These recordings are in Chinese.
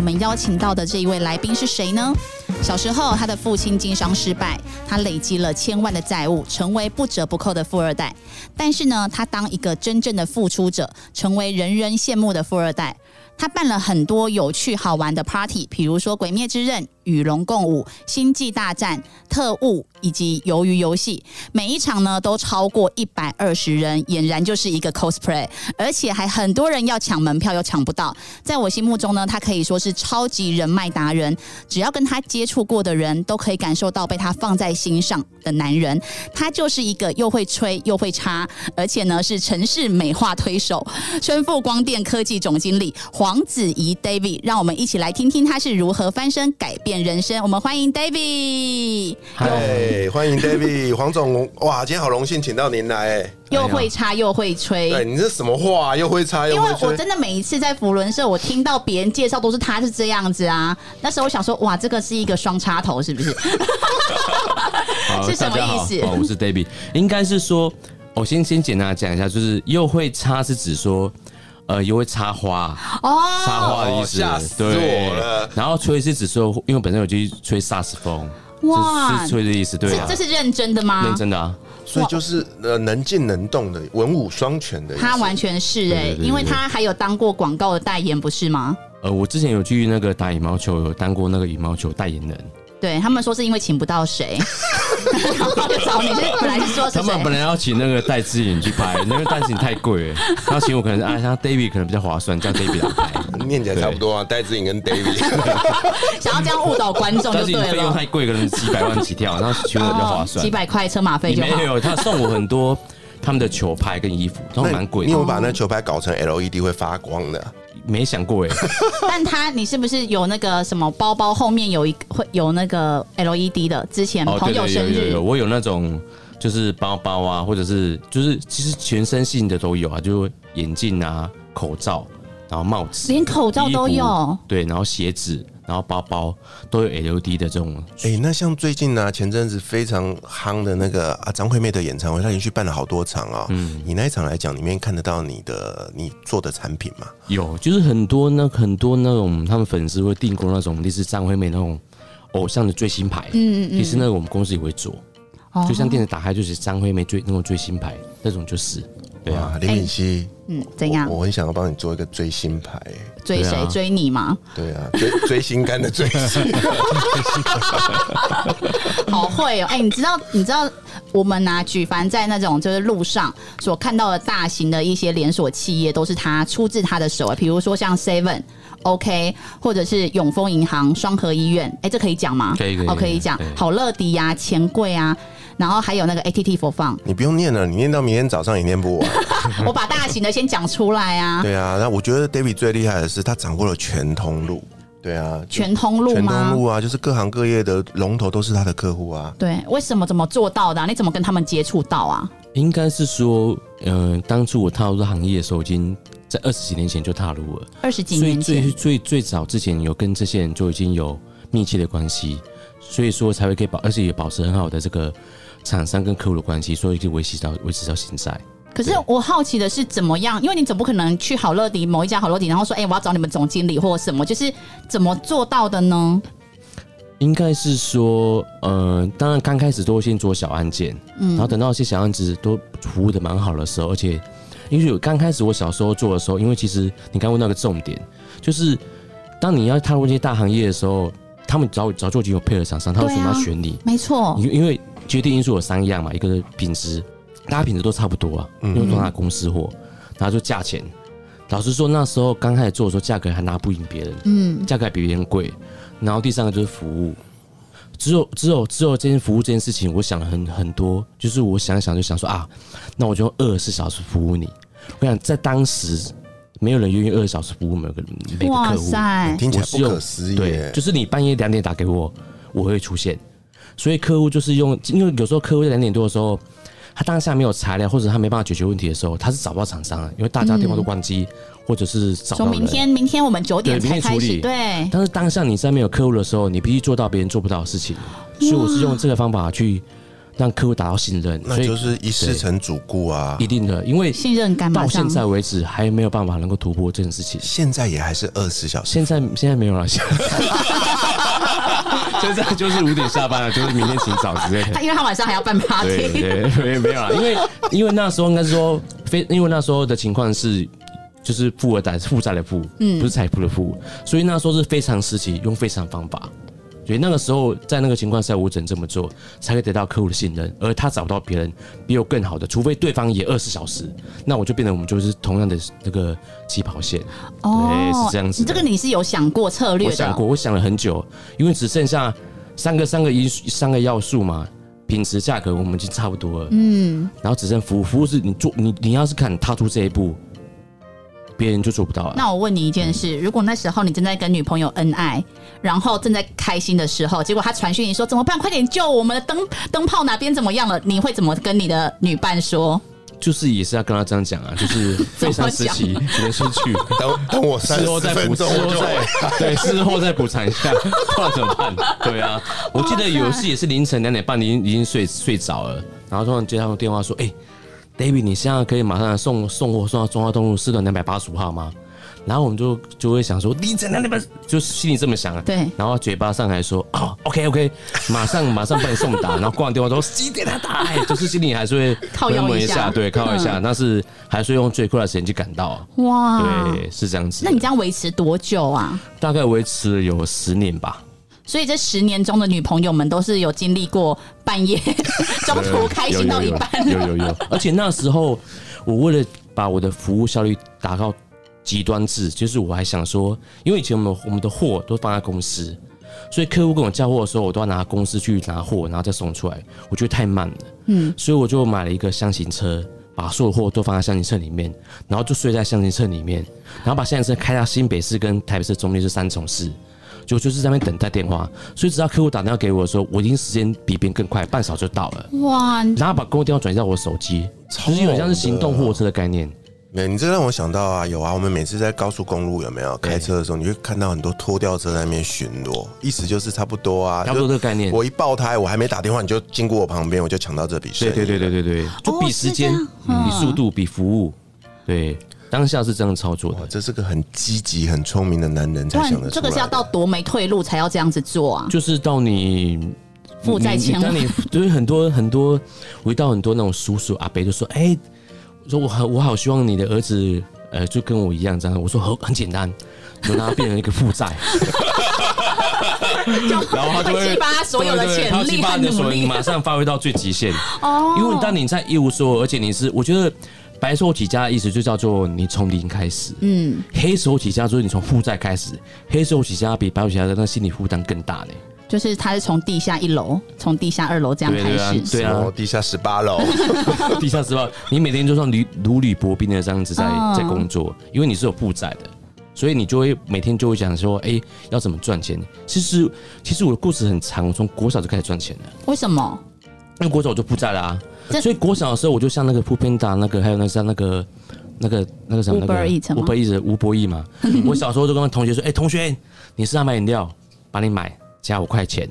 我们邀请到的这一位来宾是谁呢？小时候，他的父亲经商失败，他累积了千万的债务，成为不折不扣的富二代。但是呢，他当一个真正的付出者，成为人人羡慕的富二代。他办了很多有趣好玩的 party，比如说《鬼灭之刃》。与龙共舞、星际大战、特务以及鱿鱼游戏，每一场呢都超过一百二十人，俨然就是一个 cosplay，而且还很多人要抢门票又抢不到。在我心目中呢，他可以说是超级人脉达人，只要跟他接触过的人都可以感受到被他放在心上的男人。他就是一个又会吹又会插，而且呢是城市美化推手，春富光电科技总经理黄子怡 David，让我们一起来听听他是如何翻身改变。人生，我们欢迎 David。嗨，欢迎 David，黄总，哇，今天好荣幸请到您来，哎，又会插又会吹，对，你这什么话？又会插又会吹？因为我真的每一次在福伦社，我听到别人介绍都是他是这样子啊。那时候我想说，哇，这个是一个双插头，是不是？是什么意思？我是 David，应该是说，我先先简单讲一下，就是又会插是指说。呃，又会插花哦，插花的意思，吓死我了。然后吹是指说，因为本身有去吹萨斯风，哇，是吹的意思，对啊。这是认真的吗？认真的啊。所以就是呃，能静能动的文武双全的。他完全是哎，因为他还有当过广告的代言，不是吗？呃，我之前有去那个打羽毛球，有当过那个羽毛球代言人。对他们说是因为请不到谁，就找你。本来是说他们本来要请那个戴志颖去拍，因为戴志颖太贵了。然后请我可能是啊，像 David 可能比较划算，叫 David 来拍。念起来差不多啊，戴志颖跟 David。想要这样误导观众就对了。费用太贵，可能几百万起跳，然后请我比较划算。几百块车马费就没有，他送我很多他们的球拍跟衣服，都蛮贵。你有把那球拍搞成 LED 会发光的？没想过哎，但他你是不是有那个什么包包后面有一会有那个 LED 的？之前朋友生日，我有那种就是包包啊，或者是就是其实全身性的都有啊，就眼镜啊、口罩，然后帽子，连口罩都有，对，然后鞋子。然后包包都有 LED 的这种，哎，那像最近呢，前阵子非常夯的那个啊张惠妹的演唱会，她连续办了好多场啊。嗯，你那一场来讲，里面看得到你的你做的产品吗？有，就是很多那很多那种他们粉丝会订购那种类似张惠妹那种偶像的最新牌。嗯嗯嗯。其实那个我们公司也会做，就像电视打开就是张惠妹最那种最新牌那种就是。对啊，林敏熙，嗯，怎样？我很想要帮你做一个追星牌，追谁？追你吗？对啊，追 追心肝的追星 好会哦！哎，你知道，你知道，我们拿举凡在那种就是路上所看到的大型的一些连锁企业，都是他出自他的手啊。比如说像 Seven、OK，或者是永丰银行、双河医院，哎，这可以讲吗？可以，可以，哦，可以讲。好乐迪呀，钱柜啊。然后还有那个 ATT 佛放，你不用念了，你念到明天早上也念不完。我把大型的先讲出来啊。对啊，那我觉得 David 最厉害的是他掌握了全通路。对啊，全通路全通路啊，就是各行各业的龙头都是他的客户啊。对，为什么怎么做到的？你怎么跟他们接触到啊？应该是说，嗯，当初我踏入行业的时候，已经在二十几年前就踏入了。二十几年前，最最最早之前有跟这些人就已经有密切的关系，所以说才会可以保，而且也保持很好的这个。厂商跟客户的关系，所以就维持到维持到现在。可是我好奇的是怎么样？因为你总不可能去好乐迪某一家好乐迪，然后说：“哎，我要找你们总经理或者什么。”就是怎么做到的呢？应该是说，呃，当然刚开始都会先做小案件，嗯，然后等到一些小案子都服务的蛮好的时候，而且因为刚开始我小时候做的时候，因为其实你刚问到个重点，就是当你要踏入这些大行业的时候，他们早早就已经有配合厂商，他为什么要选你？没错，因因为。决定因素有三样嘛，一个是品质，大家品质都差不多啊，因为都拿公司货，然后就价钱。老实说，那时候刚开始做的时候，价格还拿不赢别人，嗯，价格比别人贵。然后第三个就是服务，只有只有只有这件服务这件事情，我想了很很多，就是我想想就想说啊，那我就用二十四小时服务你。我想在当时没有人愿意二十小时服务每个每个哇客户。塞，听起来不我是用可思议对，。就是你半夜两点打给我，我会出现。所以客户就是用，因为有时候客户在两点多的时候，他当下没有材料，或者他没办法解决问题的时候，他是找不到厂商的，因为大家电话都关机，或者是找不到。明天明天我们九点对明天处理才开始，对，但是当下你在没有客户的时候，你必须做到别人做不到的事情，所以我是用这个方法去让客户达到信任，所以那就是一事成主顾啊一。定的，因为信任感马到上现在为止还没有办法能够突破这件事情。现在也还是二十小时，现在现在没有了，现现在就是五点下班了，就是明天请早之类的他。因为他晚上还要办对 party，对，没没有了，因为 因为那时候应该是说非，因为那时候的情况是。就是富二代，负债的富，嗯不是财富的富，所以那时候是非常时期，用非常方法，所以那个时候在那个情况下，我只能这么做，才可以得到客户的信任，而他找不到别人比我更好的，除非对方也二十小时，那我就变成我们就是同样的这个起跑线。哦是这样子这个你是有想过策略的，我想过，我想了很久，因为只剩下三个三个因素三个要素嘛，品质、价格我们已经差不多了，嗯，然后只剩服务，服务是你做你你要是敢踏出这一步，别人就做不到了。那我问你一件事：如果那时候你正在跟女朋友恩爱，然后正在开心的时候，结果他传讯你说怎么办？快点救我们的灯灯泡哪边怎么样了？你会怎么跟你的女伴说？就是也是要跟他这样讲啊，就是非常时期只能先去，等等我三事后再补，事后再 对，事后再补偿一下，不然怎么办？对啊，我记得有一次也是凌晨两点半，你已经已经睡睡着了，然后突然接到电话说，哎、d 你现在可以马上送送货送到中华东路四段两百八十五号吗？然后我们就就会想说凌晨两点半，就是心里这么想啊。对然后嘴巴上还说哦，OK OK，马上马上帮你送达。然后挂完电话之后几点他打来，就是心里还是会靠腰一下回一下，对，靠腰一下，但是还是会用最快的时间去赶到啊。哇，对，是这样子。那你这样维持多久啊？大概维持了有十年吧。所以这十年中的女朋友们都是有经历过半夜 中途开心到一半，有有有有，而且那时候我为了把我的服务效率达到极端值，就是我还想说，因为以前我们我们的货都放在公司，所以客户跟我交货的时候，我都要拿公司去拿货，然后再送出来，我觉得太慢了，嗯，所以我就买了一个箱型车。把所有货都放在箱型车里面，然后就睡在箱型车里面，然后把箱型车开到新北市跟台北市中间是三重市，就就是在那边等待电话，所以只要客户打电话给我的时候，我已经时间比别人更快，半小时就到了。哇，然后把公用电话转移到我手机，其实有点像是行动货车的概念。没，你这让我想到啊，有啊，我们每次在高速公路有没有开车的时候，你会看到很多拖吊车在那边巡逻，意思就是差不多啊，差不多这就个概念。我一爆胎，我还没打电话，你就经过我旁边，我就抢到这笔生意。对对对对对对，就比时间、比速度、比服务，对，当下是这样操作的哇，。这是个很积极、很聪明的男人才想得出来的。这个是要到多没退路才要这样子做啊？就是到你负债你千万当你对很多很多，我遇到很多那种叔叔阿伯就说：“哎、我说我好我好希望你的儿子呃就跟我一样这样。”我说很很简单，就让他变成一个负债。然后他就会激发所有的潜力激发你的马上发挥到最极限。哦因为当你在一无所有，而且你是，我觉得白手起家的意思就叫做你从零开始，嗯，黑手起家就是你从负债开始，黑手起家比白手起家的那心理负担更大呢。就是他是从地下一楼，从地下二楼这样开对对啊始。对啊地下十八楼，地下十八，你每天就像履如履薄冰的这样子在嗯在工作，因为你是有负债的，所以你就会每天就会想说，哎、要怎么赚钱？其实其实我的故事很长，我从国小就开始赚钱了，为什么？因为国小我就负债啦、这所以国小的时候我就像那个 o o Panda 那个，还有那像那个。那个那个什么那个 Uber Eats 吗 Uber Eats 吴伯义嘛，我小时候就跟同学说，哎、同学，你是要买饮料，帮你买加五块钱，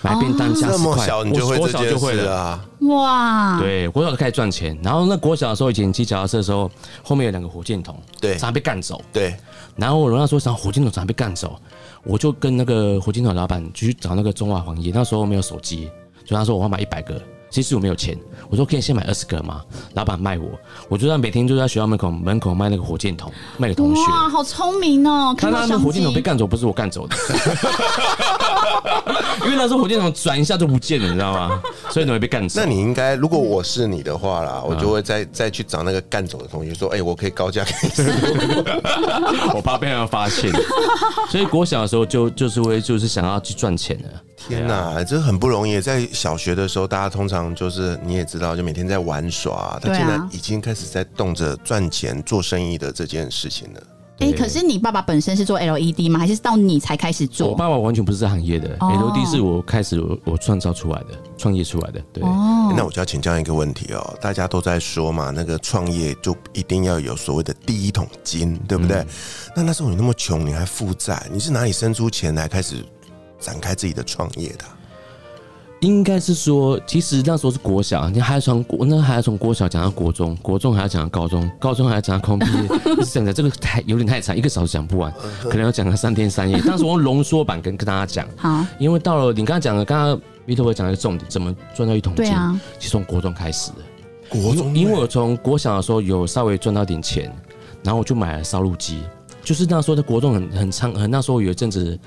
买便当加十块，么小你就会我国小就会了。啊？哇，对，国小就开始赚钱，然后那国小的时候，以前骑脚踏车的时候，后面有两个火箭筒，对常常被干走。对，然后我那时候想火箭筒常常被干走，我就跟那个火箭筒老板就去找那个中华黄页，那时候没有手机，所以他说我要买一百个，其实我没有钱，我说可以先买二十个吗？老板卖我，我就在每天就在学校门口门口卖那个火箭筒，卖给同学。哇，好聪明哦！看到他那个火箭筒被机，干走，不是我干走的，因为那时候火箭筒转一下就不见了，你知道吗？所以你会被干走。那你应该，如果我是你的话啦，我就会再再去找那个干走的同学说，哎，我可以高价给你。我怕被人发现，所以国小的时候就就是会就是想要去赚钱的。天哪，这很不容易。在小学的时候，大家通常就是你也知道，就每天在玩耍。他竟然已经开始在动着赚钱、做生意的这件事情了。哎，可是你爸爸本身是做 LED 吗？还是到你才开始做？我爸爸完全不是这行业的，LED 是我开始我创造出来的、创业出来的。对，那我就要请教一个问题哦，大家都在说嘛，那个创业就一定要有所谓的第一桶金，对不对？那那时候你那么穷，你还负债，你是哪里生出钱来开始展开自己的创业的？应该是说，其实那时候是国小，你还要从国，那还要从国小讲到国中，国中还要讲到高中，高中还要讲到空毕业，讲的这个太有点太长，一个小时讲不完，可能要讲个三天三夜。当时我用浓缩版跟跟大家讲，好，因为到了你刚刚讲的，刚刚 v i t 讲的重点，怎么赚到一桶金？啊，其实从国中开始的，国中，因为我从国小的时候有稍微赚到点钱，然后我就买了烧录机，就是那时候的国中很很猖，很那时候有一阵子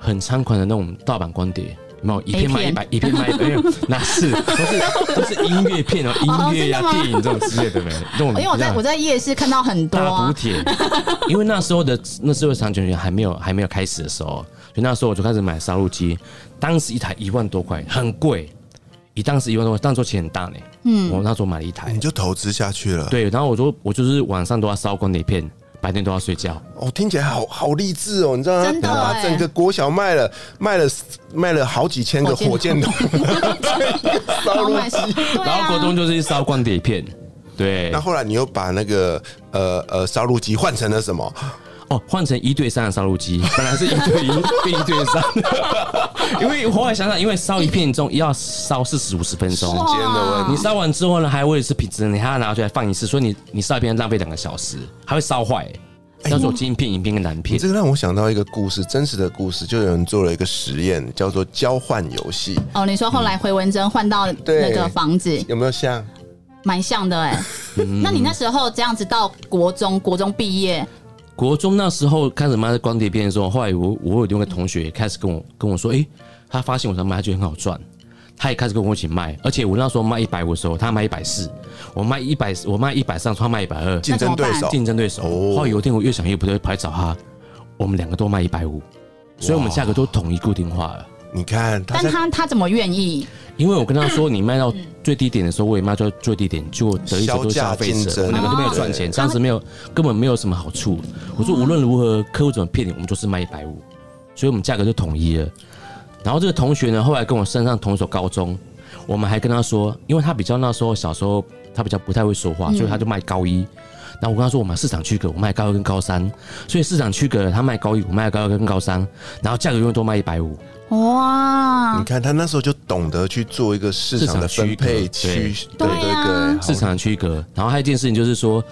很猖狂的那种盗版光碟。没有一片卖一百，一片卖 一百，那是都是都是音乐片哦，音乐呀、电影这种之类的没？因为我在我在夜市看到很多大补贴，因为那时候的那时候长卷卷还没有还没有开始的时候，所以那时候我就开始买烧录机，当时一台一万多块，很贵，以当时一万多块，当时钱很大呢。嗯，我那时候买了一台，你就投资下去了。对，然后我就我就是晚上都要烧光碟片。白天都要睡觉哦，听起来好好励志哦，你知道吗？真的，把整个国小卖了卖了卖了好几千个火箭筒，烧录机，然后国中就是烧光碟片，对。那后来你又把那个呃呃烧录机换成了什么？哦，换成一对三的烧录机，本来是一对一变一对三，因为后来想想，因为烧一片钟要烧四十五十分钟，时间的问题。你烧完之后呢，还为了是品质，你还要拿出来放一次，所以你你烧一片浪费两个小时，还会烧坏。叫做金片、银片跟蓝片。这个让我想到一个故事，真实的故事，就有人做了一个实验，叫做交换游戏。哦，你说后来回文珍换到那个房子，有没有像？蛮像的哎。那你那时候这样子到国中，国中毕业。国中那时候开始卖光碟片的时候，后来我我有另外一个同学开始跟我跟我说，哎，他发现我在卖，他觉得很好赚，他也开始跟我一起卖。而且我那时候卖一百五的时候，他卖一百四，我卖一百，我卖一百三，他卖一百二，竞争对手，竞争对手。后来有一天我越想越不对，跑来找他，我们两个都卖一百五，所以我们价格都统一固定化了。你看，但他他怎么愿意？因为我跟他说，你卖到最低点的时候，我也卖到最低点，就等于说消费者，我两个都没有赚钱，当时没有根本没有什么好处。我说无论如何，客户怎么骗你，我们就是卖一百五，所以我们价格就统一了。然后这个同学呢，后来跟我升上同一所高中，我们还跟他说，因为他比较那时候小时候他比较不太会说话，所以他就卖高一。然后我跟他说，我们市场区隔，我卖高二跟高三，所以市场区隔他卖高一，我卖高二跟高三，然后价格永远都卖一百五。哇！你看他那时候就懂得去做一个市场的分配区，对对对，市场区隔。然后还有一件事情就是说，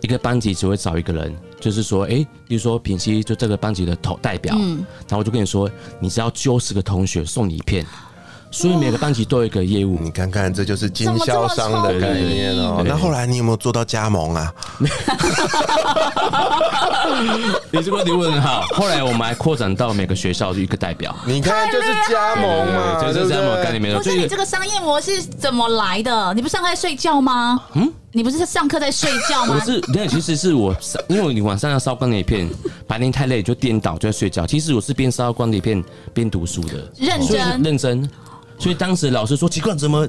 一个班级只会找一个人，就是说，哎，比如说品熙就这个班级的头代表，嗯，然后我就跟你说，你只要揪十个同学送你一片。所以每个班级都有一个业务，你看看，这就是经销商的概念哦。那后来你有没有做到加盟啊？你这个问题问好。后来我们还扩展到每个学校的一个代表。你看，就是加盟嘛，就是加盟概念没有。不是你这个商业模式怎么来的？你不上课在睡觉吗？嗯，你不是上课在睡觉吗？我是，那其实是我，因为你晚上要烧光碟片，白天太累就颠倒就在睡觉。其实我是边烧光碟片边读书的，认真认真。所以当时老师说奇怪，怎么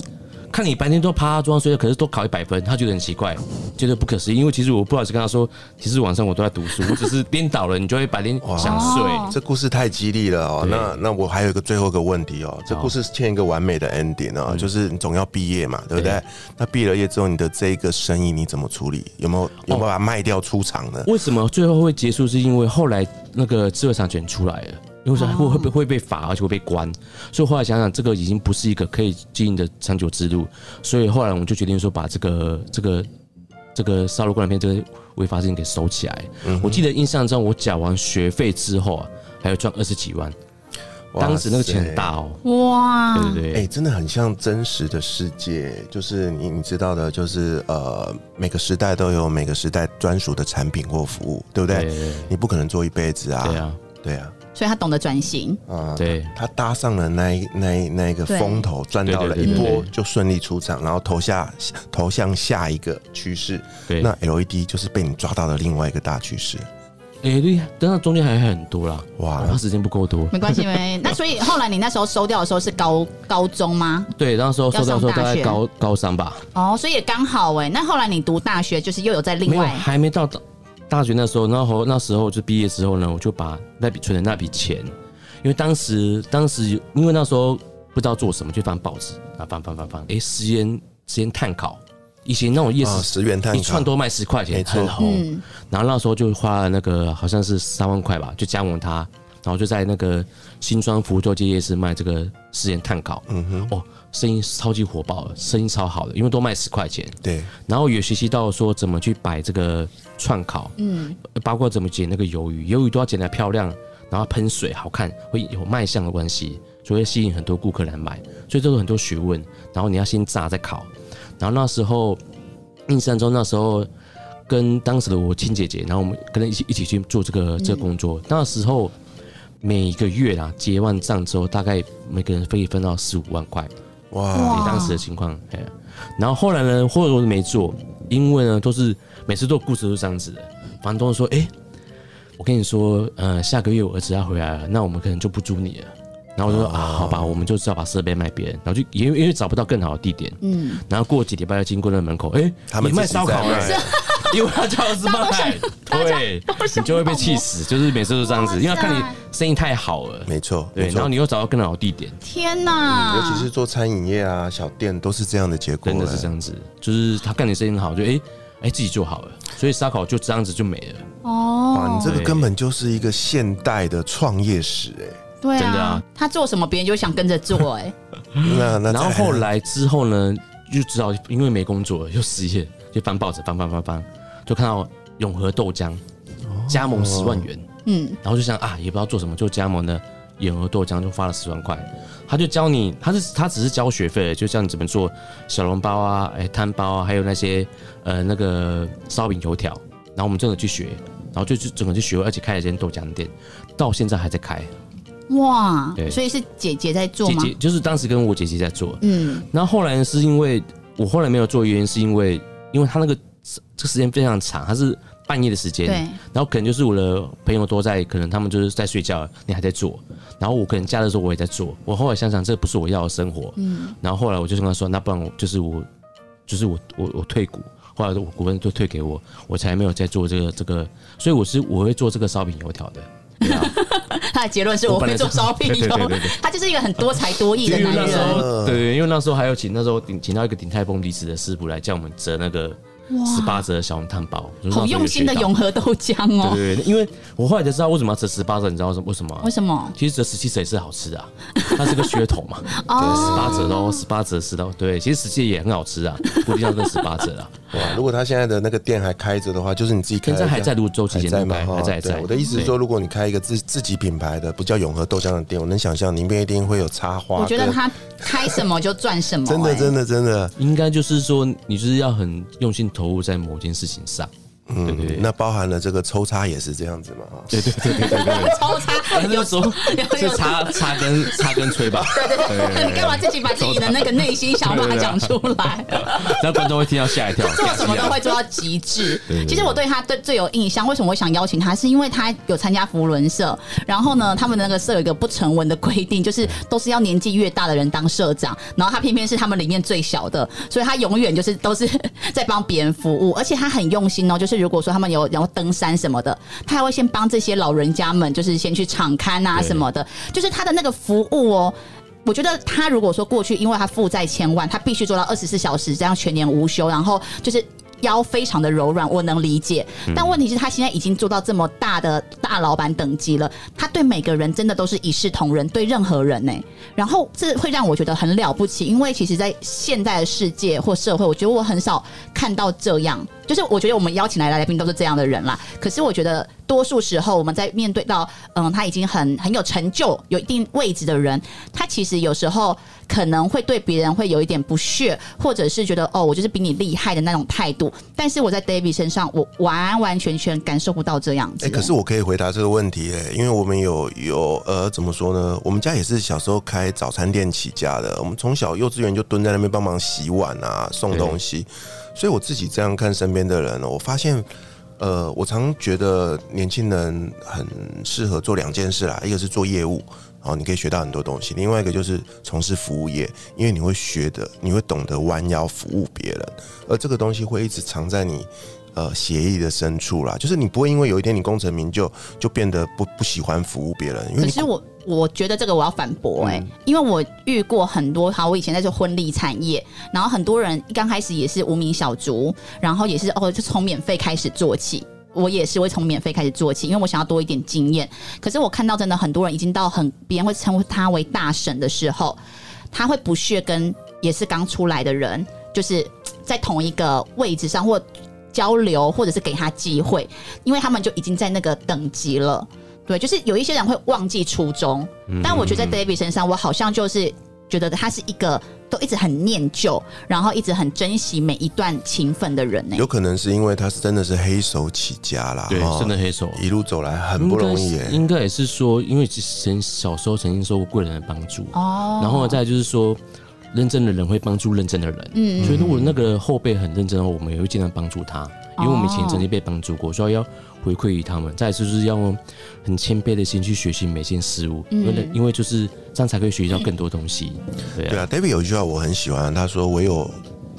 看你白天都趴桌上睡觉，可是都考一百分，他觉得很奇怪，觉得不可思议。因为其实我不好意思跟他说，其实晚上我都在读书，我只是颠倒了，你就会白天想睡。这故事太激励了哦。那那我还有一个最后一个问题哦，这故事欠一个完美的 ending 哦，就是你总要毕业嘛，对不对？那毕了业之后，你的这一个生意你怎么处理？有没有有没有把它卖掉出场呢？为什么最后会结束？是因为后来那个智慧产权出来了。因为说会会不会被罚，而且会被关，所以后来想想，这个已经不是一个可以经营的长久之路，所以后来我们就决定说，把这个这个这个烧录光片这个违法事情给收起来。我记得印象中，我缴完学费之后啊，还要赚二十几万，当时那个钱很大哦。哇，对对对，哎，真的很像真实的世界，就是你你知道的，就是呃，每个时代都有每个时代专属的产品或服务，对不对？你不可能做一辈子啊。对啊，对啊。所以他懂得转型。啊，对他搭上了那一那一那一个风头，赚到了一波就顺利出场，然后投下投向下一个趋势。对，那 LED 就是被你抓到了另外一个大趋势。哎、对，但是中间还很多啦，哇哇，他时间不够多。没关系，没。那所以后来你那时候收掉的时候是高高中吗？对，那时候收掉的时候大概高高三吧，哦，所以也刚好哎。那后来你读大学，就是又有在另外还没到大大学那时候，然后那时候就毕业之后呢，我就把那笔存的那笔钱，因为当时当时因为那时候不知道做什么，就翻报纸啊翻翻翻翻，哎，十元十元碳烤，以前那种夜啊，市十元碳一串烤，都卖十块钱，很红。嗯然后那时候就花了那个好像是三万块吧，就加盟它，然后就在那个新庄福州街夜市卖这个食盐碳烤，嗯哼，哦，生意超级火爆的，生意超好的，因为都卖十块钱。对，然后也学习到说怎么去摆这个串烤，嗯，包括怎么剪那个鱿鱼，鱿鱼都要剪得漂亮，然后喷水好看，会有卖相的关系，所以会吸引很多顾客来买，所以这个很多学问。然后你要先炸再烤，然后那时候印象中那时候跟当时的我亲姐姐，然后我们跟她一起一起去做这个这个工作，那时候每个月啊结完账之后，大概每个人可以分到十五万块。哇，哇。以当时的情况，哎，然后后来呢，或者我没做，因为呢都是每次做故事都是这样子的，房东说，哎、我跟你说，呃，下个月我儿子要回来了，那我们可能就不租你了。然后我就说、啊，好吧，我们就只好把设备卖别人，然后就因为因为找不到更好的地点，嗯，然后过几礼拜又经过那门口，哎、他们你卖烧烤哎、卖 因为他叫儿子卖，对，你就会被气死，就是每次都这样子，因为他看你生意太好了，没错，对，然后。你又找到更好的地点，天哪！尤其是做餐饮业啊、小店，都是这样的结果。真的是这样子，就是他看你生意很好，就哎哎、自己做好了，所以烧烤就这样子就没了。哦，哇，你这个根本就是一个现代的创业史哎。对真的啊他做什么别人就想跟着做哎。那那然后再后来之后呢，就知道因为没工作又失业，就翻报纸翻翻翻翻，就看到永和豆浆加盟十万元，嗯，然后就想啊，也不知道做什么，就加盟了永和豆浆，就花了十万块。他就教你，他是他只是交学费，就教你怎么做小笼包啊，哎摊包啊，还有那些呃那个烧饼油条。然后我们真的去学，然后就就整个去学，而且开了一间豆浆店，到现在还在开。哇，对所以是姐姐在做吗？姐姐就是当时跟我姐姐在做，嗯，然后后来，是因为我后来没有做，原因是因为因为他那个这个时间非常长，他是半夜的时间，对，然后可能就是我的朋友都在，可能他们就是在睡觉，你还在做，然后我可能假的时候我也在做，我后来想想这不是我要的生活，嗯，然后后来我就跟他说，那不然我就是我就是我我我退股。后来我股份就退给我，我才没有再做这个这个，所以我是我会做这个烧饼油条的。对啊，他的结论是我会做烧饼油他就是一个很多才多艺的男人。对，因为那时候还有请那时候请请到一个鼎泰丰离子的师傅来教我们折那个十八折的小笼汤包，好用心的永和豆浆哦。对对对，因为我后来才知道为什么要折十八折，你知道为什么为？什么？其实折十七折也是好吃的、啊，它是个噱头嘛。对，十八折喽，十八折十刀，对，其实十七也很好吃啊，不一定要跟十八折啊。哇，如果他现在的那个店还开着的话，就是你自己开的店。现在还在泸州旗还舰那边，在吗还在在。我的意思是说，如果你开一个自自己品牌的，不叫永和豆浆的店，我能想象里面一定会有插花。我觉得他开什么就赚什么、哎真的真的真的，应该就是说，你就是要很用心投入在某件事情上。对对对，那包含了这个抽插也是这样子嘛哈。对对对对对对。超差，那 有时候 是插插跟插跟吹吧，对 对对，你干嘛自己把自己的那个内心想法讲出来？那观众会听到吓一跳。做什么都会做到极致其实我对他最最有印象，为什么我想邀请他，是因为他有参加福伦社，然后呢，他们的那个社有一个不成文的规定，就是都是要年纪越大的人当社长，然后他偏偏是他们里面最小的，所以他永远就是都是在帮别人服务，而且他很用心哦。就是如果说他们有然后登山什么的，他还会先帮这些老人家们，就是先去敞刊啊什么的，就是他的那个服务哦。我觉得他如果说过去，因为他负债千万，他必须做到二十四小时这样全年无休，然后就是腰非常的柔软，我能理解。但问题是，他现在已经做到这么大的大老板等级了，他对每个人真的都是一视同仁，对任何人呢、然后这会让我觉得很了不起，因为其实，在现在的世界或社会，我觉得我很少看到这样。就是我觉得我们邀请来的来宾都是这样的人啦，可是我觉得多数时候我们在面对到嗯他已经很很有成就、有一定位置的人，他其实有时候可能会对别人会有一点不屑，或者是觉得哦，我就是比你厉害的那种态度。但是我在 David 身上，我完完全全感受不到这样子。哎、可是我可以回答这个问题、哎，因为我们有有呃，怎么说呢？我们家也是小时候开早餐店起家的，我们从小幼稚园就蹲在那边帮忙洗碗啊、送东西，所以我自己这样看身边的人，我发现。呃，我常觉得年轻人很适合做两件事啦，一个是做业务，然后你可以学到很多东西；，另外一个就是从事服务业，因为你会学的，你会懂得弯腰服务别人，而这个东西会一直藏在你呃协议的深处啦，就是你不会因为有一天你功成名就，就变得不不喜欢服务别人，因为可是我我觉得这个我要反驳哎、因为我遇过很多，好，我以前在做婚礼产业，然后很多人刚开始也是无名小卒，然后也是哦，就从免费开始做起。我也是会从免费开始做起，因为我想要多一点经验。可是我看到真的很多人已经到很别人会称呼他为大神的时候，他会不屑跟也是刚出来的人，就是在同一个位置上或交流，或者是给他机会，因为他们就已经在那个等级了。对，就是有一些人会忘记初衷，但我觉得在 David 身上，我好像就是觉得他是一个都一直很念旧，然后一直很珍惜每一段情分的人呢、有可能是因为他是真的是黑手起家啦，对，真的黑手。一路走来很不容易应该也是说，因为之前小时候曾经受过贵人的帮助，哦，然后再就是说，认真的人会帮助认真的人。嗯所以如果那个后辈很认真的话，我们也会尽量帮助他，因为我们以前曾经被帮助过，所以要回馈于他们。再来就是要用很谦卑的心去学习每件事物，因为因为就是这样才可以学习到更多东西。对啊，，David 有一句话我很喜欢，他说：“唯有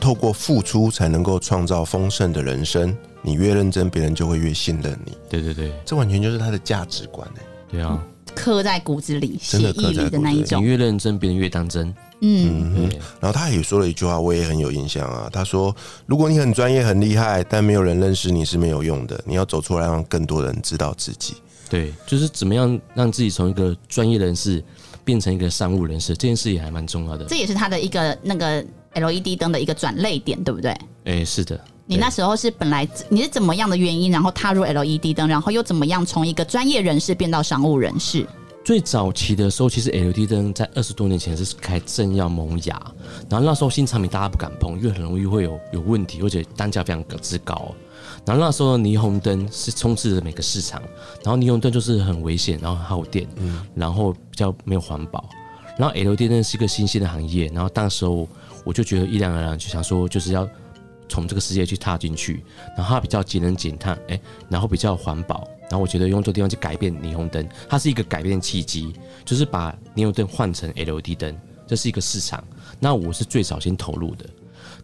透过付出，才能够创造丰盛的人生。你越认真，别人就会越信任你。对对对”这完全就是他的价值观哎。对啊，刻在骨子里、血真的刻在液里的那一骨子种你。越认真，别人越当真。嗯，对，然后他也说了一句话，我也很有印象啊。他说：“如果你很专业、很厉害，但没有人认识你是没有用的。你要走出来，让更多人知道自己。对，就是怎么样让自己从一个专业人士变成一个商务人士，这件事也还蛮重要的。这也是他的一个那个 LED 灯的一个转类点，对不对？哎，是的，你那时候是本来你是怎么样的原因，然后踏入 LED 灯，然后又怎么样从一个专业人士变到商务人士？最早期的时候，其实 LED 灯在二十多年前是开正要萌芽，然后那时候新产品大家不敢碰，因为很容易会有有问题，而且单价非常之高。然后那时候霓虹灯是充斥着每个市场，然后霓虹灯就是很危险，然后耗电，然后比较没有环保。然后 LED 灯是一个新兴的行业，然后当时候我就觉得一然而然就想说，就是要从这个世界去踏进去，然后它比较节能减碳，哎，然后比较环保，然后我觉得用这个地方去改变霓虹灯，它是一个改变契机，就是把霓虹灯换成 LED 灯，这是一个市场。那我是最早先投入的。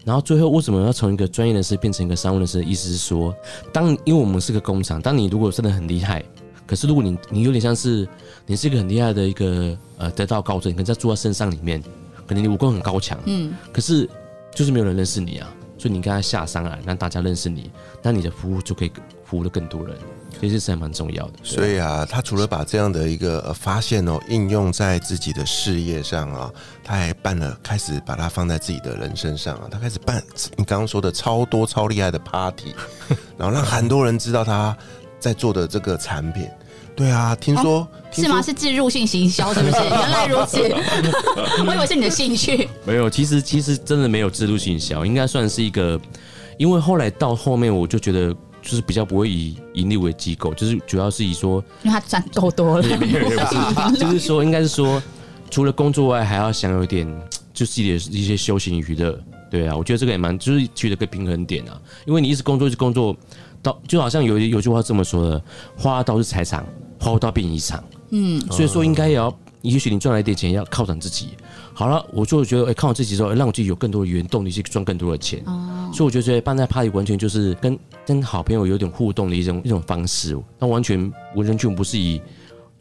然后最后为什么要从一个专业人士变成一个商务人士？的意思是说，当因为我们是个工厂，当你如果真的很厉害，可是如果你你有点像是你是一个很厉害的一个呃得道高僧，你可能在住在身上里面，可能你武功很高强，嗯，可是就是没有人认识你啊，所以你应该下山来让大家认识你，那你的服务就可以服务的更多人，这件事还蛮重要的。所以啊，他除了把这样的一个呃发现哦应用在自己的事业上啊，他还办了开始把它放在自己的人身上啊，他开始办你刚刚说的超多超厉害的 party，然后让很多人知道他在做的这个产品。对啊，听说、是吗？是置入性行销，是不是？原来如此，我以为是你的兴趣。没有，其实其实真的没有植入性行销，应该算是一个，因为后来到后面我就觉得就是比较不会以盈利为机构，就是主要是以说，因为他赚够多了。就是说应该是说，除了工作外，还要享有一点就自己的一些休闲娱乐。对啊，我觉得这个也蛮，就是取得个平衡点啊。因为你一直工作，一直工作，到就好像有有句话这么说的：花刀是财产，花刀变遗产。嗯，所以说应该也要，也许你赚来一点钱，要犒赏自己。好了，我就觉得，哎、看我自己之后，哎让我自己有更多的原动力去赚更多的钱。所以我就觉得办在 party 完全就是跟跟好朋友有点互动的一种一种方式，那完全完全全不是以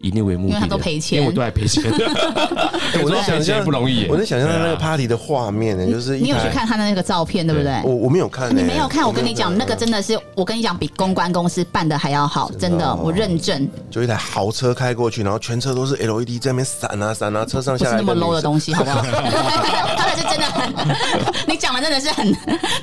以那为目的的，因为他都赔钱。因为我都在赔钱。我在想象不容易耶。我在想象那个 party 的画面呢，就是你有去看他的那个照片，对不对？我我没有看呢，你没有看，我跟你讲，那个真的是，我跟你讲，比公关公司办的还要好，真的，我认证，就一台豪车开过去，然后全车都是 LED 在那边闪啊闪啊，车上下来那么 low 的东西，好不好？他的是真的很，你讲的真的是很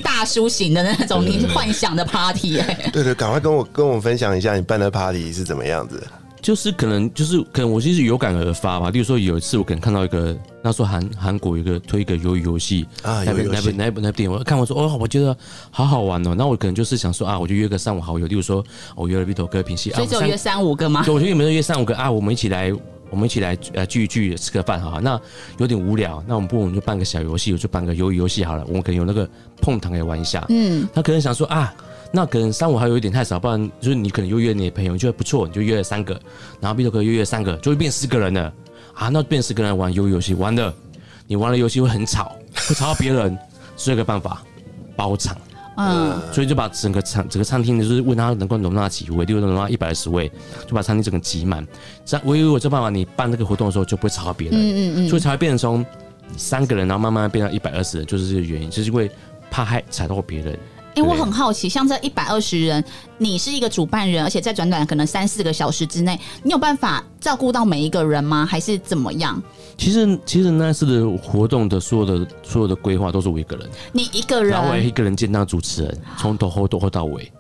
大叔型的那种你幻想的 party 哎、对对，赶快跟我跟我分享一下你办的 party 是怎么样子。就是可能就是可能我其实有感而发吧。例如说有一次我可能看到一个那时候韩韩国有一个推一个鱿鱼游戏啊那部那部那部那部电影，我看我说哦，我觉得好好玩哦。那我可能就是想说啊，我就约个三五好友，例如说我约了 Vito 哥、平西，所以只有约三五个吗？对，我觉得有没有约三五个啊？我们一起来，我们一起来呃聚一聚，吃个饭好了。那有点无聊，那我们不如我们就办个小游戏，我就办个鱿鱼游戏好了。我们可能有那个碰糖也玩一下。嗯，他可能想说啊，那可能三五还有一点太少，不然就是你可能又约你的朋友，你觉得不错，你就约了三个，然后 B 头哥又约了三个，就会变四个人了啊。那变四个人玩鱿鱼游戏，玩的你玩了游戏会很吵，会吵到别人，所以有个办法，包场。嗯，所以就把整个餐整个餐厅就是问他能够容纳几位，例如容纳一百二十位，就把餐厅整个挤满。这样，我以为我这办法，你办这个活动的时候就不会吵到别人，嗯嗯嗯所以才会变成从三个人，然后慢慢变到一百二十人，就是这个原因，就是因为怕害踩到别人。哎、我很好奇，像这一百二十人，你是一个主办人，而且在短短可能三四个小时之内，你有办法照顾到每一个人吗？还是怎么样？其实其实那次的活动的所有的所有的规划都是我一个人，你一个人然后我一个人兼当主持人，从头后头后到尾。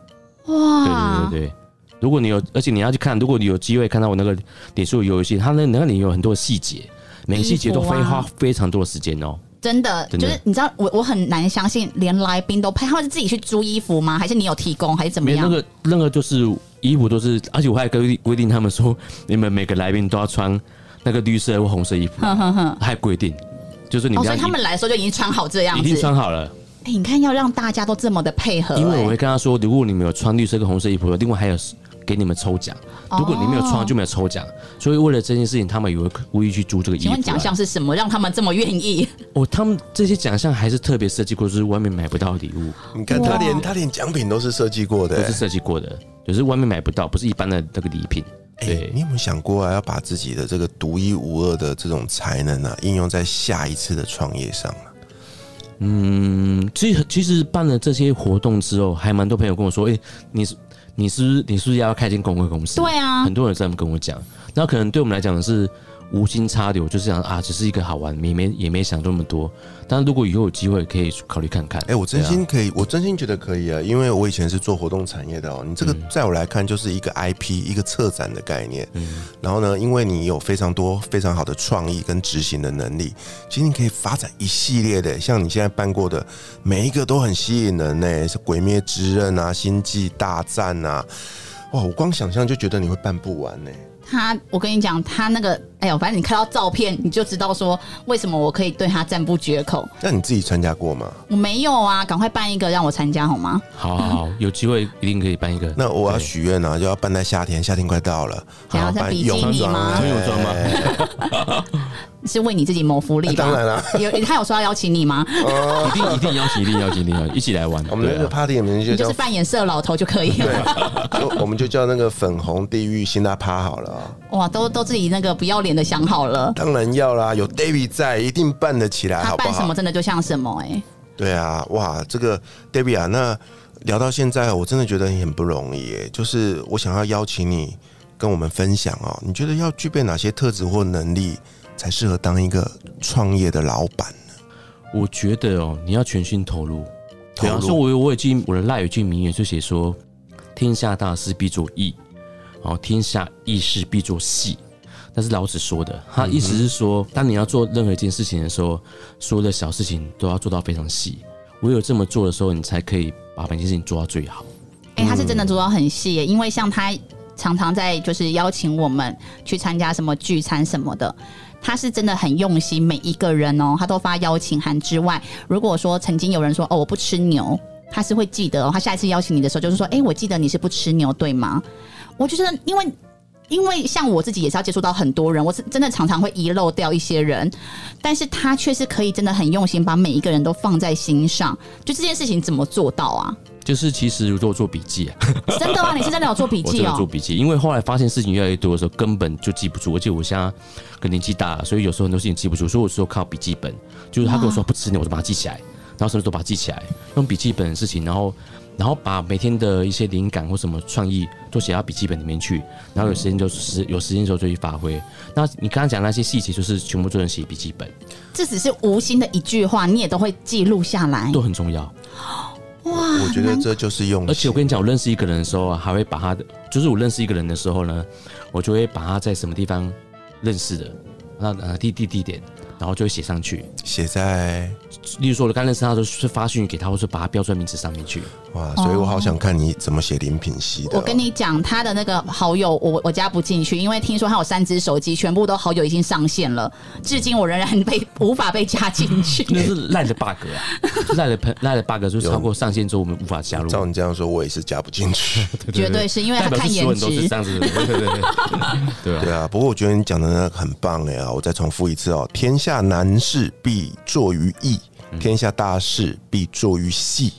哇，对对对对。如果你有，而且你要去看，如果你有机会看到我那个脸书游戏，它那那里有很多细节，每个细节都非花非常多的时间哦。真的就是你知道，我我很难相信，连来宾都配，他们是自己去租衣服吗？还是你有提供，还是怎么样？那个那个就是衣服都是，而且我还规定规定他们说，你们每个来宾都要穿那个绿色或红色衣服，哼哼哼。还规定，就是你哦，们要所以他们来的时候就已经穿好这样子，已经穿好了，哎、你看要让大家都这么的配合、因为我哎会跟他说，如果你们有穿绿色跟红色衣服，另外还有给你们抽奖，如果你没有穿就没有抽奖，所以为了这件事情，他们也会故意去租这个衣服来。请问奖项是什么，让他们这么愿意？哦，他们这些奖项还是特别设计过，就是外面买不到的礼物，你看他连他连奖品都是设计过的、都是设计过的，就是外面买不到，不是一般的那个礼品。哎、对你有没有想过啊，要把自己的这个独一无二的这种才能啊，应用在下一次的创业上啊？嗯，其实其实办了这些活动之后，还蛮多朋友跟我说，哎、你是你是不是你是不是要开间公关公司？对啊很多人这样跟我讲，那可能对我们来讲是无心插柳，就是想啊，只是一个好玩，也没也没想这么多。但如果以后有机会，可以考虑看看。哎、我真心可以，我真心觉得可以啊，因为我以前是做活动产业的哦。你这个在我来看就是一个 IP，一个策展的概念。嗯然后呢，因为你有非常多非常好的创意跟执行的能力，其实你可以发展一系列的，像你现在办过的每一个都很吸引人呢，是《鬼灭之刃》啊，《星际大战》啊，哇，我光想象就觉得你会办不完呢。他，我跟你讲，他那个，哎呦，反正你看到照片，你就知道说为什么我可以对他赞不绝口。那你自己参加过吗？我没有啊，赶快办一个让我参加好吗？好好好，有机会一定可以办一个。那我要许愿啊，就要办在夏天，夏天快到了，想要好办在比基尼泳装吗穿泳装吗哎是为你自己谋福利吧？当然啦有他有说要邀请你吗？一定一定邀请，一定邀请，一定邀请，一起来玩。我们那个 party 里面就就是扮演色老头就可以了。对，就我们就叫那个粉红地狱辛辣趴好了啊。哇，都都自己那个不要脸的想好了，当然要啦，有 David 在，一定办得起来，好不好他办什么？真的就像什么哎、对啊，哇，这个 David 啊，那聊到现在，我真的觉得你很不容易耶。就是我想要邀请你跟我们分享哦，你觉得要具备哪些特质或能力，才适合当一个创业的老板呢？我觉得哦，你要全心投入。投对啊，所以入我有我有句我的赖有一句名言就写说：“天下大事必作义，哦，天下易事必作细。”那是老子说的，他意思是说，当你要做任何一件事情的时候，所有的小事情都要做到非常细。唯有这么做的时候，你才可以把每件事情做到最好。哎、他是真的做到很细耶，因为像他常常在就是邀请我们去参加什么聚餐什么的，他是真的很用心，每一个人哦，他都发邀请函之外，如果说曾经有人说哦我不吃牛，他是会记得哦，他下一次邀请你的时候就是说，哎、我记得你是不吃牛对吗？我觉得因为。因为像我自己也是要接触到很多人，我是真的常常会遗漏掉一些人，但是他却是可以真的很用心把每一个人都放在心上。就这件事情怎么做到啊？就是其实如果做笔记啊，真的吗？你是真的有做笔我真的记哦？做笔记，因为后来发现事情越来越多的时候，根本就记不住，而且我现在跟年纪大了，所以有时候很多事情记不住，所以我说靠笔记本，就是他跟我说不吃你，我就把它记起来，然后什么都把它记起来，用笔记本的事情，然后然后把每天的一些灵感或什么创意都写到笔记本里面去，然后有时间就是有时间的时候就去发挥。那你刚刚讲那些细节，就是全部做成写笔记本，这只是无心的一句话，你也都会记录下来都。很重要。哇，我觉得这就是用。而且我跟你讲，我认识一个人的时候啊，还会把他的，就是我认识一个人的时候呢，我就会把他在什么地方认识的，那呃地地地点，然后就会写上去。写在例如说，我刚认识他的时候，是发讯息给他，或是把他标在名字上面去。哇，所以我好想看你怎么写林品熙的哦。我跟你讲，他的那个好友，我我加不进去，因为听说他有三只手机，全部都好友已经上线了，至今我仍然被 无法被加进去。那是赖的 bug 啊，赖的喷赖的 bug 就是超过上线之后我们无法加入。照你这样说，我也是加不进去。绝对是因为他看颜值都是这样子的，对对对对，对 啊对啊，不过我觉得你讲的那个很棒哎啊！我再重复一次哦：天下难事必作于易，天下大事必作于细。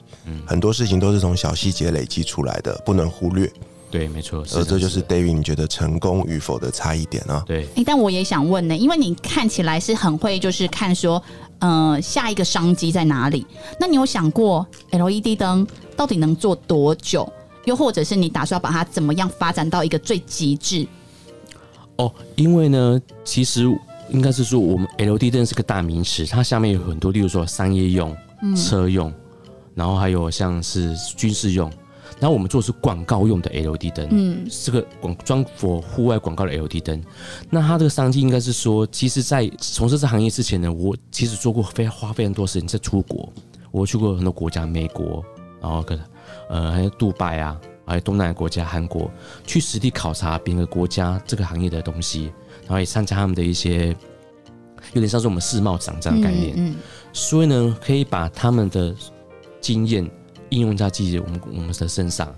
很多事情都是从小细节累积出来的，不能忽略。对，没错，而这就是 David 你觉得成功与否的差异点啊。对。哎、但我也想问呢，因为你看起来是很会，就是看说，呃，下一个商机在哪里？那你有想过 LED 灯到底能做多久？又或者是你打算把它怎么样发展到一个最极致？哦，因为呢，其实应该是说，我们 LED 灯是个大名词，它下面有很多，例如说商业用、车用，然后还有像是军事用，然后我们做的是广告用的 LED 灯，嗯，这个广专 for 户外广告的 LED 灯。那它这个商机应该是说，其实，在从事这行业之前呢，我其实做过非花非常多时间在出国，我去过很多国家，美国，然后跟呃还有杜拜啊，还有东南亚国家，韩国，去实地考察别的国家这个行业的东西，然后也参加他们的一些，有点像是我们世贸展这样的概念。嗯，所以呢，可以把他们的经验应用在自己我们我们的身上。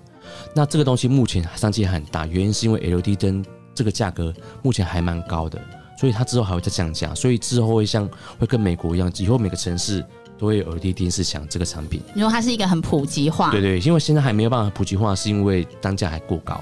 那这个东西目前商机还很大，原因是因为 LED 灯这个价格目前还蛮高的，所以它之后还会再降价，所以之后会像会跟美国一样，以后每个城市都会有 LED 电视墙这个产品。你说它是一个很普及化，对对，因为现在还没有办法普及化，是因为单价还过高，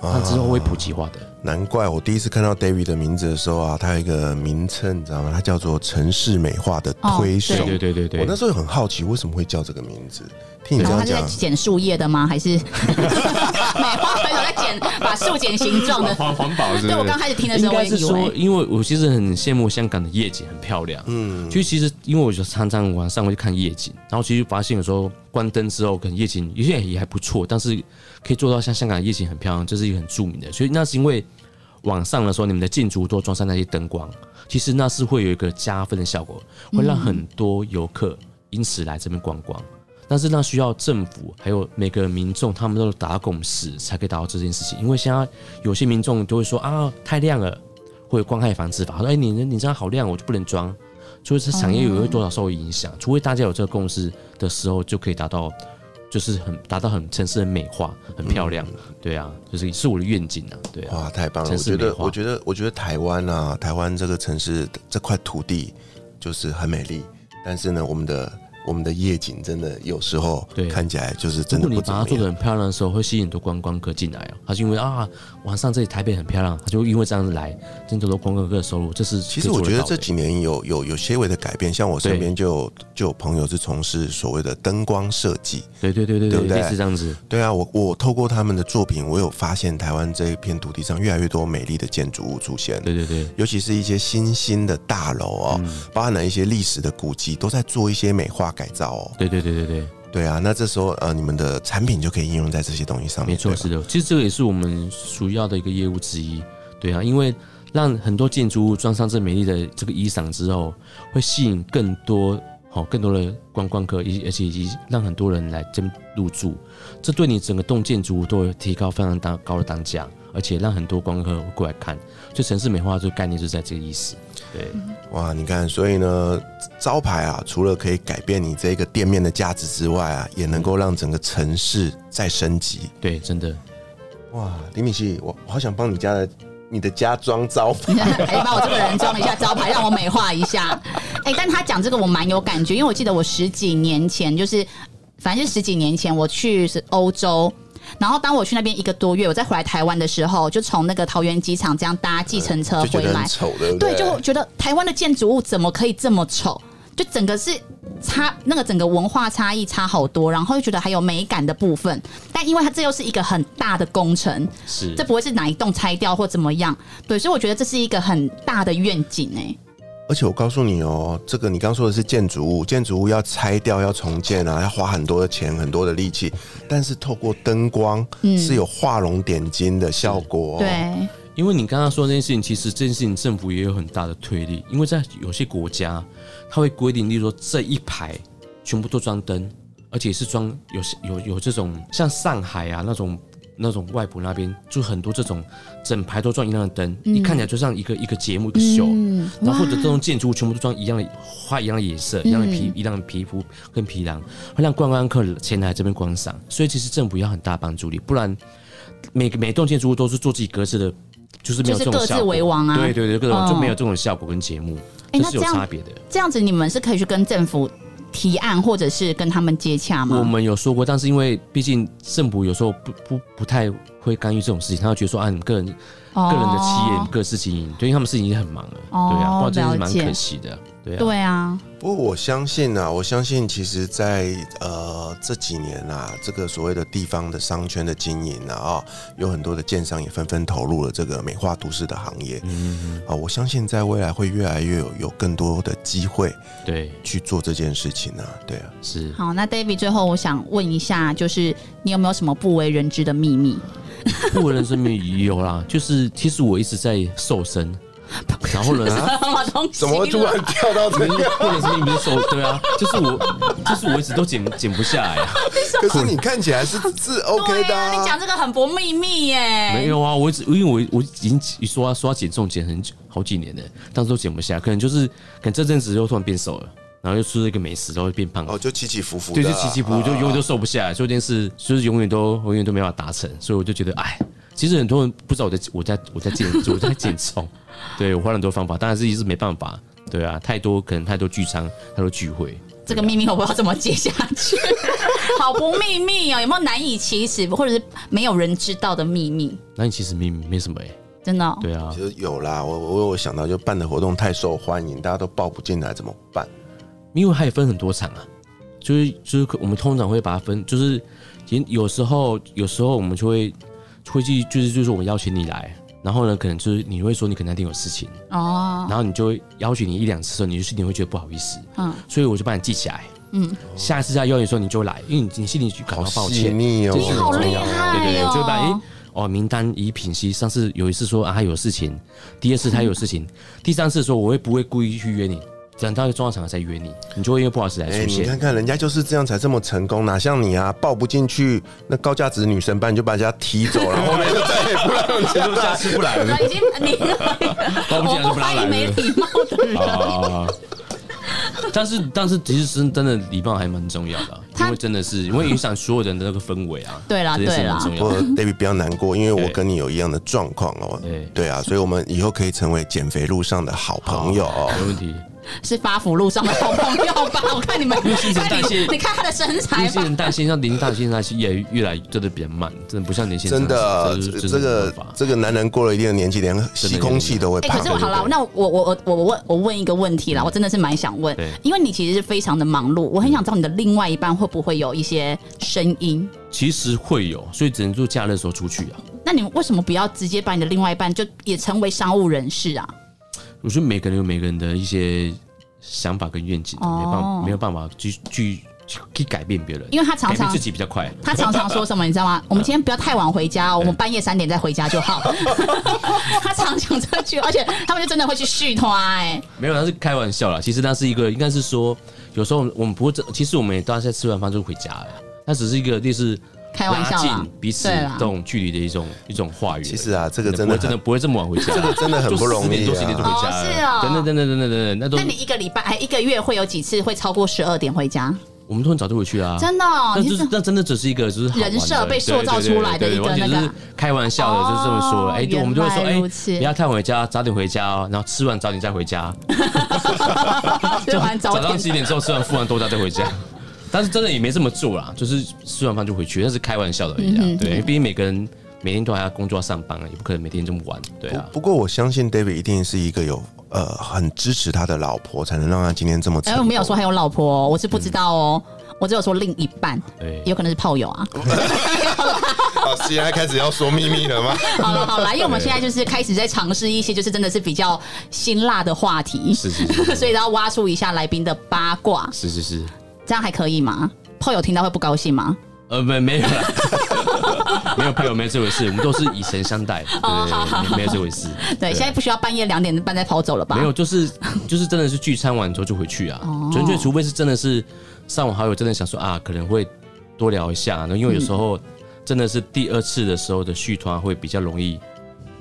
它之后会普及化的。难怪我第一次看到 David 的名字的时候啊，他有一个名称，你知道吗？它叫做城市美化的推手。哦对对对对对，我那时候很好奇，为什么会叫这个名字？听你这样然后他是在讲，剪树叶的吗？还是 美化推手在剪把树剪形状的？环环保是对我刚开始听的时候，我也以该是说，为因为我其实很羡慕香港的夜景，很漂亮。嗯，就其实因为我就常常晚上会去看夜景，然后其实发现有时候关灯之后，可能夜景有些也还不错，但是可以做到像香港的夜景很漂亮，这是一个很著名的。所以那是因为晚上的时候，你们的建筑都装上那些灯光，其实那是会有一个加分的效果，会让很多游客因此来这边观光。但是那需要政府还有每个民众他们都达到共识，才可以达到这件事情。因为现在有些民众都会说啊太亮了，会光害防治法，他说哎你你这样好亮，我就不能装。所以这产业有会多少受影响？除非大家有这个共识的时候，就可以达到，就是很达到很城市的美化，很漂亮。对啊，就是是我的愿景啊。对啊，哇，太棒了！我觉得，我觉得，我觉得台湾啊，台湾这个城市这块土地就是很美丽，但是呢，我们的我们的夜景真的有时候对看起来就是真如果你。把它做的很漂亮的时候，会吸引很多观光客进来哦。他就因为啊，晚上这里台北很漂亮，他就因为这样子来，真的多观光客的收入，这是其实我觉得这几几年有有有些微的改变，像我身边就有就有朋友是从事所谓的灯光设计，对对对对对，对不对类似这样子。对啊，我我透过他们的作品，我有发现台湾这一片土地上越来越多美丽的建筑物出现。对对对，尤其是一些新兴的大楼哦，嗯包含了一些历史的古迹，都在做一些美化改造哦。对对对对对，对啊，那这时候呃，你们的产品就可以应用在这些东西上面。没错，是的。其实这个也是我们主要的一个业务之一。对啊，因为让很多建筑物装上这美丽的这个衣裳之后，会吸引更多好、更多的观光客，以而且以及让很多人来这边入住，这对你整个栋建筑物都有提高非常大高的单价，而且让很多观光客会过来看。就城市美化这个概念就是在这个意思。对，哇，你看，所以呢，招牌啊，除了可以改变你这个店面的价值之外啊，也能够让整个城市再升级。对，真的。哇，李敏熙，我我好想帮你家的你的家装招牌。还 帮我这个人装一下招牌，让我美化一下。哎、但他讲这个我蛮有感觉，因为我记得我十几年前，就是反正就十几年前我去是欧洲。然后当我去那边一个多月，我再回来台湾的时候，就从那个桃园机场这样搭计程车回来对？就觉得台湾的建筑物怎么可以这么丑？就整个是差那个整个文化差异差好多，然后又觉得还有美感的部分，但因为它这又是一个很大的工程，是这不会是哪一栋拆掉或怎么样，对，所以我觉得这是一个很大的愿景哎、而且我告诉你哦，这个你刚说的是建筑物，建筑物要拆掉、要重建啊，要花很多的钱、很多的力气。但是透过灯光，是有画龙点睛的效果、哦。对，因为你刚刚说这件事情，其实这件事情政府也有很大的推力，因为在有些国家，它会规定，例如说这一排全部都装灯，而且是装有有有这种像上海啊那种那种外婆那边就很多这种整排都装一样的灯，一看起来就像一个一个节目一个秀，嗯，然后或者这种建筑物全部都装一样的画一样的颜色，一样的皮一样的皮肤跟皮囊，会让观光客前来这边观赏。所以其实政府要很大帮助力，不然每个每栋建筑物都是做自己格式的，就是没有这种啊。对对对，各种嗯就没有这种效果跟节目，这是有差别的。这样子你们是可以去跟政府提案，或者是跟他们接洽吗我？们有说过，但是因为毕竟政府有时候不不不太会干预这种事情，他会觉得说啊，你们个人个人的企业、哦各自经营，对，因为他们事情已经很忙了，哦对啊，不然这是蛮可惜的，对啊。对啊，不过我相信啊，我相信其实在，呃这几年啊，这个所谓的地方的商圈的经营啊，啊、有很多的建商也纷纷投入了这个美化都市的行业。嗯，啊，我相信在未来会越来越有有更多的机会对，去做这件事情啊。对啊，是。好，那 David 最后我想问一下，就是你有没有什么不为人知的秘密？不为人知秘密有啦，就是其实我一直在瘦身，然后呢，什么东西？怎么突然跳到这不是个？不能是你不是瘦，对啊，就是我，就是我一直都减减不下来啊，可是你看起来是是 OK 的、对啊，你讲这个很不秘密耶。没有啊，我一直因为我我已经说要说要减重减很久好几年了，但是都减不下，可能就是可能这阵子又突然变瘦了，然后又吃了一个美食，然后变胖。了。哦，就起起伏伏的对，啊，就起起伏伏，就永远都瘦不下来，所以这件事就是永远都永远都没办法达成，所以我就觉得，哎，其实很多人不知道我在我在我在减 我在减重，对我花了很多方法，当然是一直没办法，对啊，太多可能太多聚餐，太多聚会，这个秘密我不知道怎么解下去，好不秘密哦，有没有难以启齿或者是没有人知道的秘密？那你其实没没什么哎、真的、哦，对啊。其，实有啦，我我有想到，就办的活动太受欢迎，大家都报不进来，怎么办？因为它也分很多场啊，就是就是我们通常会把它分，就是有有时候有时候我们就会会去就是就是我们邀请你来，然后呢可能就是你会说你可能那天有事情，哦，然后你就会邀请你一两次的时候，你就心里会觉得不好意思，嗯。所以我就把你记起来，嗯，下一次再邀你的时候你就来，因为你你心里感好到抱歉，腻哦，这是很你好厉重要对对对，哦。就会把诶哦名单一品析。上次有一次说啊他有事情，第二次他有事情，第三次说我会不会故意去约你，等到一个重要场合再约你，你就会因为不好意思来哎、出现。你看看人家就是这样才这么成功，哪像你啊，抱不进去，那高价值女神班你就把人家踢走了，后面就再也不让人家就下次不来了那，已经你，报不进来就不来了没礼貌的人。啊。但是但是其实是真的礼貌还蛮重要的啊，因为真的是因为影响所有人的那个氛围啊。对啦这件事对啦不过。David 不要难过，因为我跟你有一样的状况哦。对对啊，所以我们以后可以成为减肥路上的好朋友哦。没问题。是发福路上的好朋友吧？我看你们，你你看他的身材吧为新陈。代谢，像年纪大的新陈代谢越越来真的比较慢，真的不像年轻人真的，这个这个男人过了一定的年纪，连吸空气都会哎、可。是我好了，那我我我我我问我问一个问题啦，我真的是蛮想问，因为你其实是非常的忙碌，我很想知道你的另外一半会不会有一些声音？其实会有，所以只能做假日的时候出去啊。那你为什么不要直接把你的另外一半就也成为商务人士啊？我觉得每个人有每个人的一些想法跟愿景，哦没办法没有办法去去去改变别人，因为他常常改变自己比较快。他常常说什么，你知道吗？我们今天不要太晚回家、哦，我们半夜三点再回家就好。他常讲这句，而且他们就真的会去续他哎、没有，那是开玩笑啦。其实那是一个，应该是说，有时候我们不会这，其实我们也大家在吃完饭就回家了，那只是一个类似开玩笑近彼此这种距离的一种一种话语。其实啊这个真的真的不会这么晚回家，这个真的很不容易多十点就回家了。哦是哦真的真的真的真的，那都那你一个礼拜哎，一个月会有几次会超过十二点回家？我们都很早就回去啊。真的、哦，那那真的只是一个就是人设被塑造出来的一个那是开玩笑的，就是这么说。哦哎，对，我们就会说，哎，如此不要太晚回家，早点回家哦，然后吃完早点再回家，吃完早点 早上七点之后吃完 付完多加再回家。但是真的也没这么做啦，就是吃完饭就回去，那是开玩笑的而已嗯啊。对，因为毕竟每个人每天都还要工作要上班啊，也不可能每天这么玩。对啊，不过我相信 David 一定是一个有呃很支持他的老婆，才能让他今天这么。我没有说还有老婆、哦，我是不知道哦，我只有说另一半，对有可能是炮友啊。好，现在开始要说秘密了吗？好了好了，因为我们现在就是开始在尝试一些就是真的是比较辛辣的话题，是是是 所以要挖出一下来宾的八卦，是是是，这样还可以吗？炮友听到会不高兴吗？呃，没没有啦，没有朋友，没有这回事，我们都是以神相待，对没没有这回事。对，现在不需要半夜两点半再跑走了吧？没有，就是就是真的是聚餐完之后就回去啊，纯粹除非是真的是上网好友真的想说啊，可能会多聊一下，那因为有时候真的是第二次的时候的续团会比较容易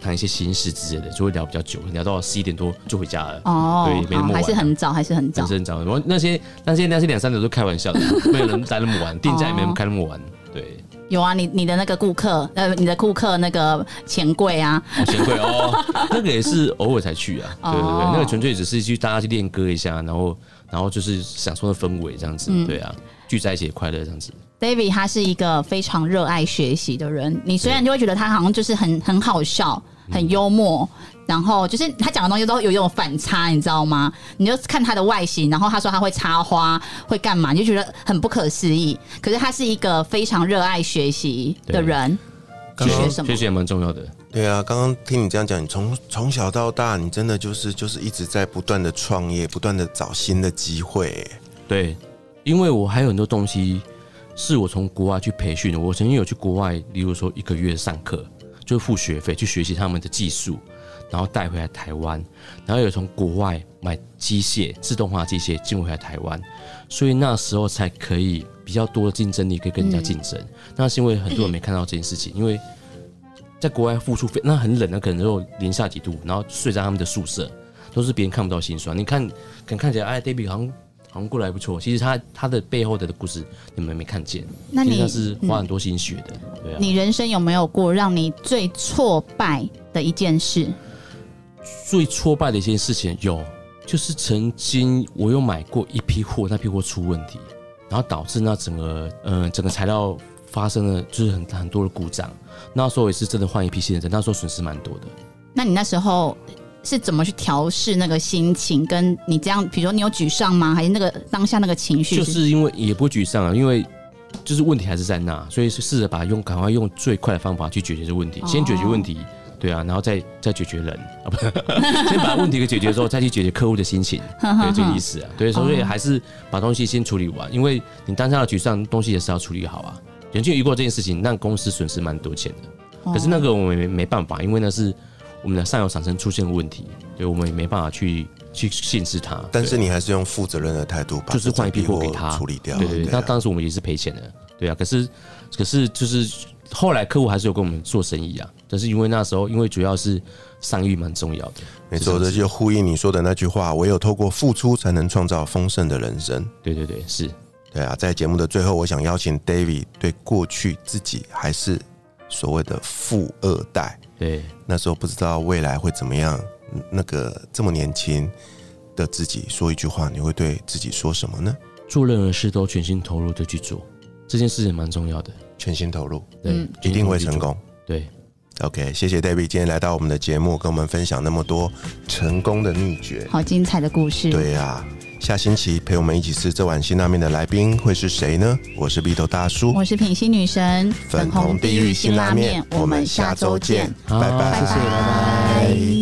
谈一些心事之类的，就会聊比较久，聊到十一点多就回家了。哦，对，没那么晚，还是很早，还是很早还是。很早。然后那些那些那些两三点都开玩笑的，没有人待那么晚，店家也没人开那么晚。对，有啊，你你的那个顾客，呃，你的顾客那个钱柜啊，好贤贵哦，那个也是偶尔才去啊。对 对对，哦那个纯粹只是去大家去练歌一下，然后然后就是享受那氛围这样子。对啊，聚在一起也快乐这样子。David 他是一个非常热爱学习的人，你虽然就会觉得他好像就是很很好笑、很幽默，然后就是他讲的东西都有一种反差，你知道吗？你就看他的外形，然后他说他会插花，会干嘛，你就觉得很不可思议。可是他是一个非常热爱学习的人，去学什么学？习也蛮重要的。对啊，刚刚听你这样讲，你从从小到大，你真的就是就是一直在不断的创业，不断的找新的机会。对，因为我还有很多东西是我从国外去培训的。我曾经有去国外，例如说一个月上课，就付学费去学习他们的技术，然后带回来台湾，然后有从国外买机械、自动化机械进回来台湾，所以那时候才可以比较多的竞争力，可以跟人家竞争。那是因为很多人没看到这件事情，因为在国外付出费，那很冷，那可能就零下几度，然后睡在他们的宿舍，都是别人看不到心酸。你看，可能看起来，哎，David 好像好像过得还不错，其实他他的背后的故事你们没看见，那你其实他是花很多心血的，对啊。你人生有没有过让你最挫败的一件事？最挫败的一件事情有，就是曾经我有买过一批货，那批货出问题，然后导致那整个呃整个材料发生了就是很很多的故障。那时候也是真的换一批新人，那时候损失蛮多的。那你那时候是怎么去调试那个心情？跟你这样，比如说你有沮丧吗？还是那个当下那个情绪？就是因为也不会沮丧啊，因为就是问题还是在那，所以是试着把用赶快用最快的方法去解决这个问题，先解决问题，对啊，然后再再解决人啊，不，先把问题给解决之后，再去解决客户的心情，对这个意思啊，对，所以还是把东西先处理完，因为你当下的沮丧东西也是要处理好啊。曾经遇过这件事情，让公司损失蛮多钱的，可是那个我们没没办法，因为那是我们的上游厂商出现问题，对我们也没办法去去限制它。但是你还是用负责任的态度把就是换一批货给他处理掉。对对对，啊那当时我们也是赔钱的，对啊。可是可是就是后来客户还是有跟我们做生意啊，但是因为那时候因为主要是商誉蛮重要的，没错，这就呼应你说的那句话：唯有透过付出，才能创造丰盛的人生。对对对，是对啊，在节目的最后，我想邀请 David 对过去自己还是所谓的富二代，对。那时候不知道未来会怎么样，那个这么年轻的自己说一句话，你会对自己说什么呢？做任何事都全心投入的去做，这件事情蛮重要的，全心投入，对，嗯一定会成功。功。对，OK，谢谢 David 今天来到我们的节目，跟我们分享那么多成功的秘诀。好精彩的故事。对呀、下星期陪我们一起吃这碗辛拉面的来宾会是谁呢？我是鼻头大叔，我是品心女神，粉红地狱辛拉面，我们下周见，拜拜，谢谢，拜拜。